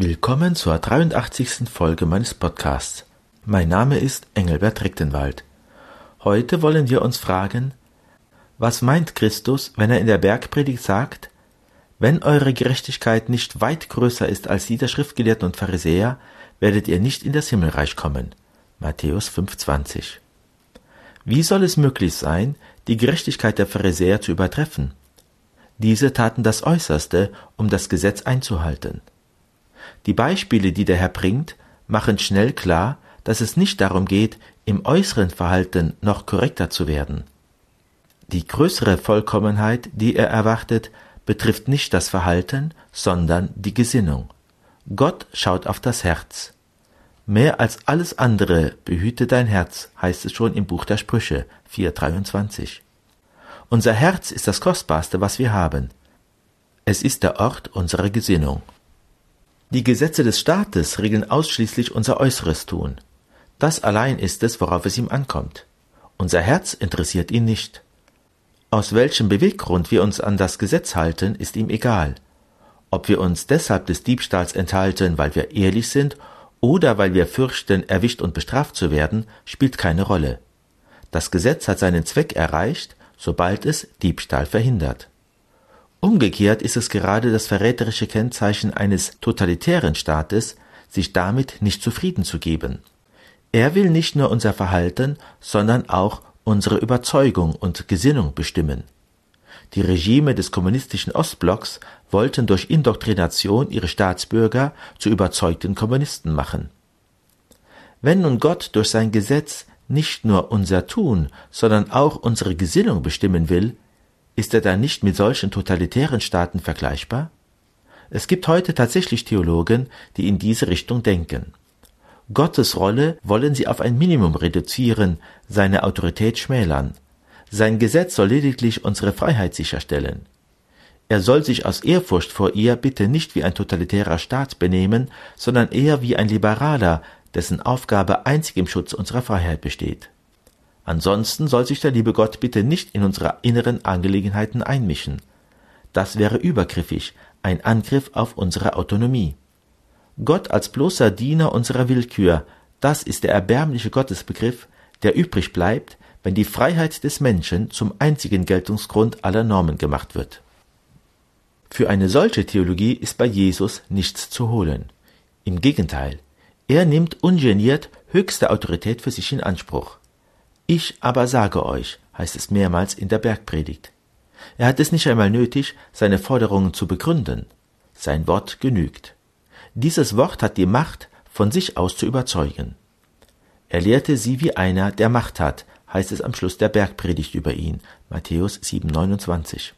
Willkommen zur 83. Folge meines Podcasts. Mein Name ist Engelbert Rechtenwald. Heute wollen wir uns fragen, was meint Christus, wenn er in der Bergpredigt sagt, wenn eure Gerechtigkeit nicht weit größer ist als die der Schriftgelehrten und Pharisäer, werdet ihr nicht in das Himmelreich kommen. Matthäus 5,20. Wie soll es möglich sein, die Gerechtigkeit der Pharisäer zu übertreffen? Diese taten das Äußerste, um das Gesetz einzuhalten. Die Beispiele, die der Herr bringt, machen schnell klar, dass es nicht darum geht, im äußeren Verhalten noch korrekter zu werden. Die größere Vollkommenheit, die er erwartet, betrifft nicht das Verhalten, sondern die Gesinnung. Gott schaut auf das Herz. Mehr als alles andere behüte dein Herz, heißt es schon im Buch der Sprüche 423. Unser Herz ist das Kostbarste, was wir haben. Es ist der Ort unserer Gesinnung. Die Gesetze des Staates regeln ausschließlich unser äußeres Tun. Das allein ist es, worauf es ihm ankommt. Unser Herz interessiert ihn nicht. Aus welchem Beweggrund wir uns an das Gesetz halten, ist ihm egal. Ob wir uns deshalb des Diebstahls enthalten, weil wir ehrlich sind, oder weil wir fürchten, erwischt und bestraft zu werden, spielt keine Rolle. Das Gesetz hat seinen Zweck erreicht, sobald es Diebstahl verhindert. Umgekehrt ist es gerade das verräterische Kennzeichen eines totalitären Staates, sich damit nicht zufrieden zu geben. Er will nicht nur unser Verhalten, sondern auch unsere Überzeugung und Gesinnung bestimmen. Die Regime des kommunistischen Ostblocks wollten durch Indoktrination ihre Staatsbürger zu überzeugten Kommunisten machen. Wenn nun Gott durch sein Gesetz nicht nur unser Tun, sondern auch unsere Gesinnung bestimmen will, ist er dann nicht mit solchen totalitären Staaten vergleichbar? Es gibt heute tatsächlich Theologen, die in diese Richtung denken. Gottes Rolle wollen sie auf ein Minimum reduzieren, seine Autorität schmälern. Sein Gesetz soll lediglich unsere Freiheit sicherstellen. Er soll sich aus Ehrfurcht vor ihr bitte nicht wie ein totalitärer Staat benehmen, sondern eher wie ein liberaler, dessen Aufgabe einzig im Schutz unserer Freiheit besteht. Ansonsten soll sich der liebe Gott bitte nicht in unsere inneren Angelegenheiten einmischen. Das wäre übergriffig, ein Angriff auf unsere Autonomie. Gott als bloßer Diener unserer Willkür, das ist der erbärmliche Gottesbegriff, der übrig bleibt, wenn die Freiheit des Menschen zum einzigen Geltungsgrund aller Normen gemacht wird. Für eine solche Theologie ist bei Jesus nichts zu holen. Im Gegenteil, er nimmt ungeniert höchste Autorität für sich in Anspruch. Ich aber sage euch, heißt es mehrmals in der Bergpredigt. Er hat es nicht einmal nötig, seine Forderungen zu begründen. Sein Wort genügt. Dieses Wort hat die Macht, von sich aus zu überzeugen. Er lehrte sie wie einer, der Macht hat, heißt es am Schluss der Bergpredigt über ihn, Matthäus 7,29.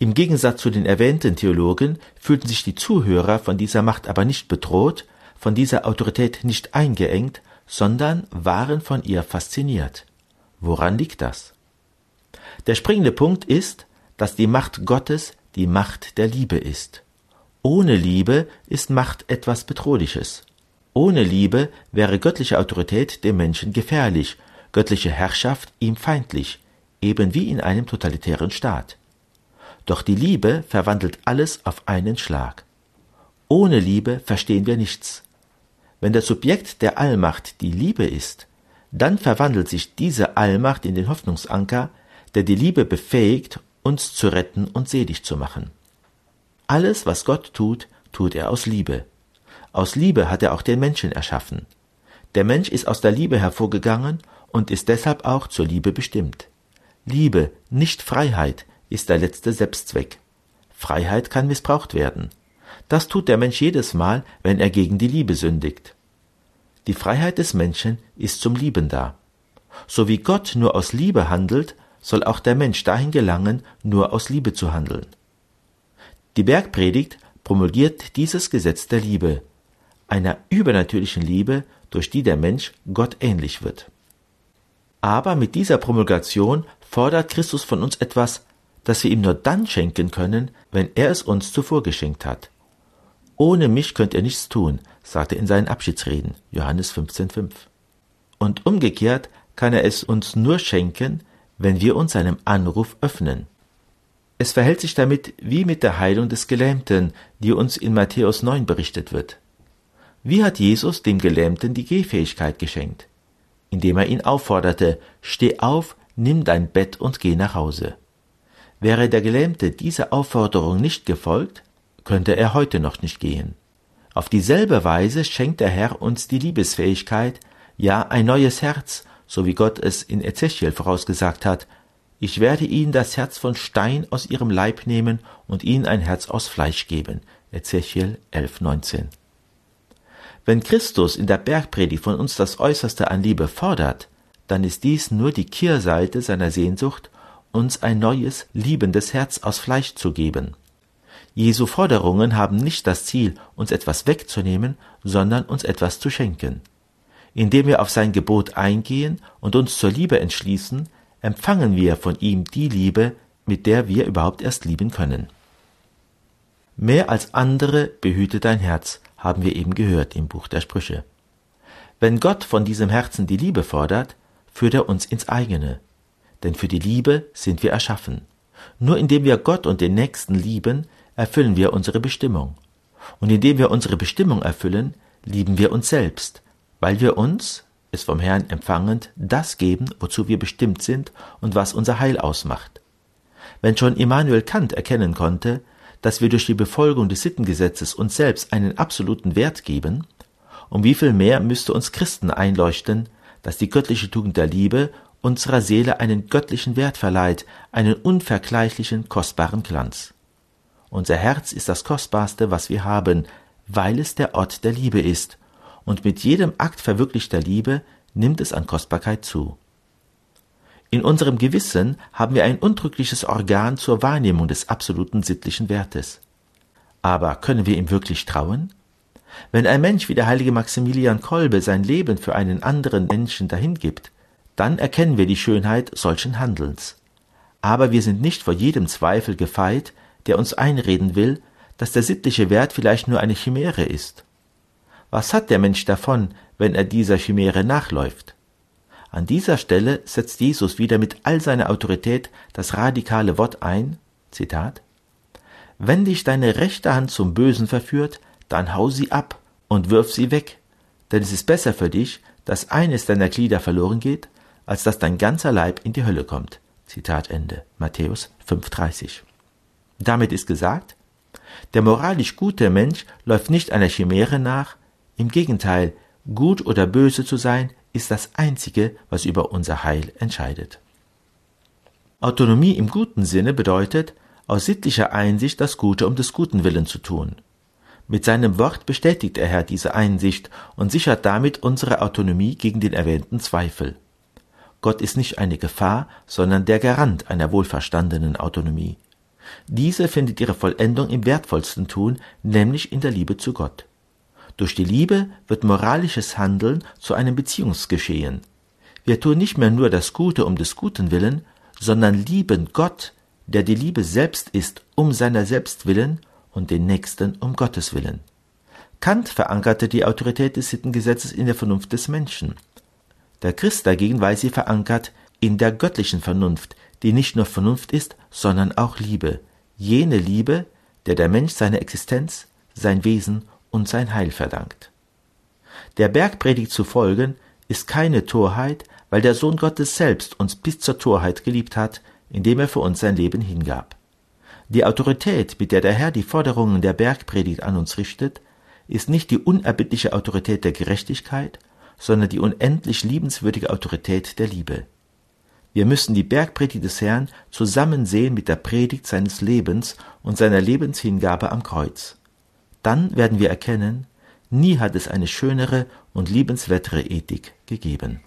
Im Gegensatz zu den erwähnten Theologen fühlten sich die Zuhörer von dieser Macht aber nicht bedroht, von dieser Autorität nicht eingeengt, sondern waren von ihr fasziniert. Woran liegt das? Der springende Punkt ist, dass die Macht Gottes die Macht der Liebe ist. Ohne Liebe ist Macht etwas Bedrohliches. Ohne Liebe wäre göttliche Autorität dem Menschen gefährlich, göttliche Herrschaft ihm feindlich, eben wie in einem totalitären Staat. Doch die Liebe verwandelt alles auf einen Schlag. Ohne Liebe verstehen wir nichts. Wenn das Subjekt der Allmacht die Liebe ist, dann verwandelt sich diese Allmacht in den Hoffnungsanker, der die Liebe befähigt, uns zu retten und selig zu machen. Alles, was Gott tut, tut er aus Liebe. Aus Liebe hat er auch den Menschen erschaffen. Der Mensch ist aus der Liebe hervorgegangen und ist deshalb auch zur Liebe bestimmt. Liebe, nicht Freiheit, ist der letzte Selbstzweck. Freiheit kann missbraucht werden. Das tut der Mensch jedes Mal, wenn er gegen die Liebe sündigt. Die Freiheit des Menschen ist zum Lieben da. So wie Gott nur aus Liebe handelt, soll auch der Mensch dahin gelangen, nur aus Liebe zu handeln. Die Bergpredigt promulgiert dieses Gesetz der Liebe, einer übernatürlichen Liebe, durch die der Mensch Gott ähnlich wird. Aber mit dieser Promulgation fordert Christus von uns etwas, das wir ihm nur dann schenken können, wenn er es uns zuvor geschenkt hat. Ohne mich könnt ihr nichts tun, sagt er in seinen Abschiedsreden, Johannes 15,5. Und umgekehrt kann er es uns nur schenken, wenn wir uns seinem Anruf öffnen. Es verhält sich damit wie mit der Heilung des Gelähmten, die uns in Matthäus 9 berichtet wird. Wie hat Jesus dem Gelähmten die Gehfähigkeit geschenkt? Indem er ihn aufforderte, steh auf, nimm dein Bett und geh nach Hause. Wäre der Gelähmte dieser Aufforderung nicht gefolgt, könnte er heute noch nicht gehen. Auf dieselbe Weise schenkt der Herr uns die Liebesfähigkeit, ja ein neues Herz, so wie Gott es in Ezechiel vorausgesagt hat, ich werde ihnen das Herz von Stein aus ihrem Leib nehmen und ihnen ein Herz aus Fleisch geben. Ezechiel 11, 19. Wenn Christus in der Bergpredigt von uns das Äußerste an Liebe fordert, dann ist dies nur die Kehrseite seiner Sehnsucht, uns ein neues, liebendes Herz aus Fleisch zu geben. Jesu Forderungen haben nicht das Ziel, uns etwas wegzunehmen, sondern uns etwas zu schenken. Indem wir auf sein Gebot eingehen und uns zur Liebe entschließen, empfangen wir von ihm die Liebe, mit der wir überhaupt erst lieben können. Mehr als andere behüte dein Herz, haben wir eben gehört im Buch der Sprüche. Wenn Gott von diesem Herzen die Liebe fordert, führt er uns ins eigene. Denn für die Liebe sind wir erschaffen. Nur indem wir Gott und den Nächsten lieben, erfüllen wir unsere Bestimmung. Und indem wir unsere Bestimmung erfüllen, lieben wir uns selbst, weil wir uns, es vom Herrn empfangend, das geben, wozu wir bestimmt sind und was unser Heil ausmacht. Wenn schon Immanuel Kant erkennen konnte, dass wir durch die Befolgung des Sittengesetzes uns selbst einen absoluten Wert geben, um wie viel mehr müsste uns Christen einleuchten, dass die göttliche Tugend der Liebe unserer Seele einen göttlichen Wert verleiht, einen unvergleichlichen, kostbaren Glanz. Unser Herz ist das Kostbarste, was wir haben, weil es der Ort der Liebe ist, und mit jedem Akt verwirklichter Liebe nimmt es an Kostbarkeit zu. In unserem Gewissen haben wir ein undrückliches Organ zur Wahrnehmung des absoluten sittlichen Wertes. Aber können wir ihm wirklich trauen? Wenn ein Mensch wie der heilige Maximilian Kolbe sein Leben für einen anderen Menschen dahingibt, dann erkennen wir die Schönheit solchen Handelns. Aber wir sind nicht vor jedem Zweifel gefeit, der uns einreden will, dass der sittliche Wert vielleicht nur eine Chimäre ist. Was hat der Mensch davon, wenn er dieser Chimäre nachläuft? An dieser Stelle setzt Jesus wieder mit all seiner Autorität das radikale Wort ein, Zitat, Wenn dich deine rechte Hand zum Bösen verführt, dann hau sie ab und wirf sie weg, denn es ist besser für dich, dass eines deiner Glieder verloren geht, als dass dein ganzer Leib in die Hölle kommt. Zitat Ende. Matthäus 5,30. Damit ist gesagt, der moralisch gute Mensch läuft nicht einer Chimäre nach, im Gegenteil, gut oder böse zu sein, ist das Einzige, was über unser Heil entscheidet. Autonomie im guten Sinne bedeutet, aus sittlicher Einsicht das Gute um des guten Willen zu tun. Mit seinem Wort bestätigt der Herr diese Einsicht und sichert damit unsere Autonomie gegen den erwähnten Zweifel. Gott ist nicht eine Gefahr, sondern der Garant einer wohlverstandenen Autonomie. Diese findet ihre Vollendung im wertvollsten Tun, nämlich in der Liebe zu Gott. Durch die Liebe wird moralisches Handeln zu einem Beziehungsgeschehen. Wir tun nicht mehr nur das Gute um des Guten willen, sondern lieben Gott, der die Liebe selbst ist, um seiner selbst willen und den Nächsten um Gottes willen. Kant verankerte die Autorität des Sittengesetzes in der Vernunft des Menschen. Der Christ dagegen weiß sie verankert in der göttlichen Vernunft, die nicht nur Vernunft ist, sondern auch Liebe, jene Liebe, der der Mensch seine Existenz, sein Wesen und sein Heil verdankt. Der Bergpredigt zu folgen ist keine Torheit, weil der Sohn Gottes selbst uns bis zur Torheit geliebt hat, indem er für uns sein Leben hingab. Die Autorität, mit der der Herr die Forderungen der Bergpredigt an uns richtet, ist nicht die unerbittliche Autorität der Gerechtigkeit, sondern die unendlich liebenswürdige Autorität der Liebe. Wir müssen die Bergpredigt des Herrn zusammen sehen mit der Predigt seines Lebens und seiner Lebenshingabe am Kreuz. Dann werden wir erkennen, nie hat es eine schönere und liebenswertere Ethik gegeben.